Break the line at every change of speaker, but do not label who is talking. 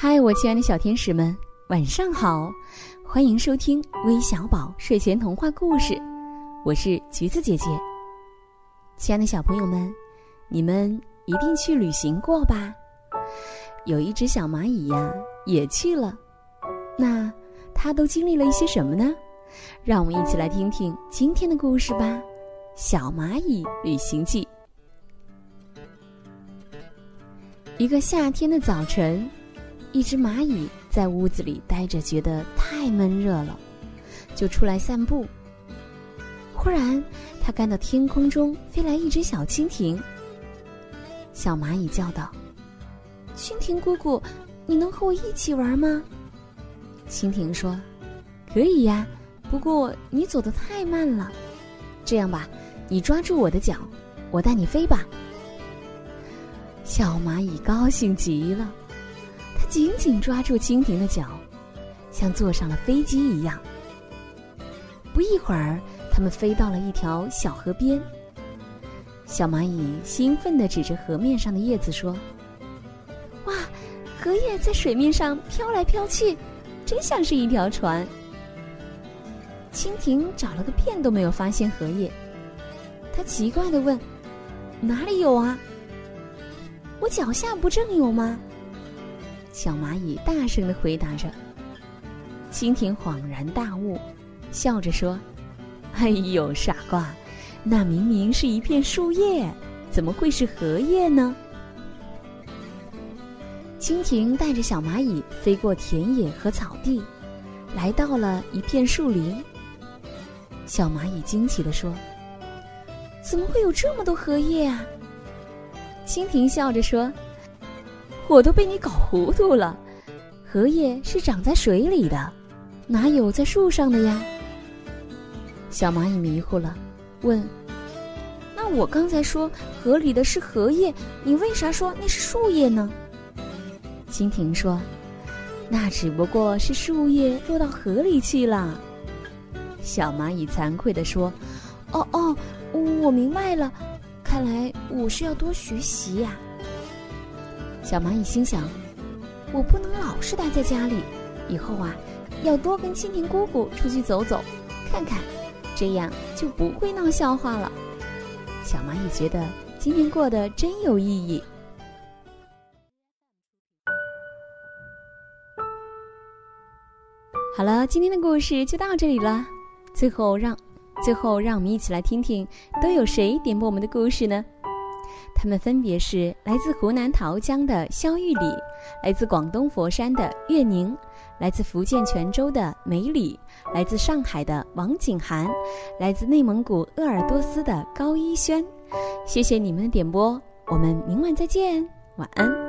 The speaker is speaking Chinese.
嗨，我亲爱的小天使们，晚上好！欢迎收听微小宝睡前童话故事，我是橘子姐姐。亲爱的小朋友们，你们一定去旅行过吧？有一只小蚂蚁呀，也去了。那它都经历了一些什么呢？让我们一起来听听今天的故事吧，《小蚂蚁旅行记》。一个夏天的早晨。一只蚂蚁在屋子里待着，觉得太闷热了，就出来散步。忽然，它看到天空中飞来一只小蜻蜓。小蚂蚁叫道：“蜻蜓姑姑，你能和我一起玩吗？”蜻蜓说：“可以呀，不过你走得太慢了。这样吧，你抓住我的脚，我带你飞吧。”小蚂蚁高兴极了。紧紧抓住蜻蜓的脚，像坐上了飞机一样。不一会儿，他们飞到了一条小河边。小蚂蚁兴奋地指着河面上的叶子说：“哇，荷叶在水面上飘来飘去，真像是一条船。”蜻蜓找了个遍都没有发现荷叶，他奇怪地问：“哪里有啊？我脚下不正有吗？”小蚂蚁大声的回答着，蜻蜓恍然大悟，笑着说：“哎呦，傻瓜，那明明是一片树叶，怎么会是荷叶呢？”蜻蜓带着小蚂蚁飞过田野和草地，来到了一片树林。小蚂蚁惊奇的说：“怎么会有这么多荷叶啊？”蜻蜓笑着说。我都被你搞糊涂了，荷叶是长在水里的，哪有在树上的呀？小蚂蚁迷糊了，问：“那我刚才说河里的是荷叶，你为啥说那是树叶呢？”蜻蜓说：“那只不过是树叶落到河里去了。”小蚂蚁惭愧地说：“哦哦，我明白了，看来我是要多学习呀。”小蚂蚁心想：“我不能老是待在家里，以后啊，要多跟蜻蜓姑姑出去走走，看看，这样就不会闹笑话了。”小蚂蚁觉得今天过得真有意义。好了，今天的故事就到这里了。最后让，最后让我们一起来听听，都有谁点播我们的故事呢？他们分别是来自湖南桃江的肖玉礼，来自广东佛山的岳宁，来自福建泉州的梅里，来自上海的王景涵，来自内蒙古鄂尔多斯的高一轩。谢谢你们的点播，我们明晚再见，晚安。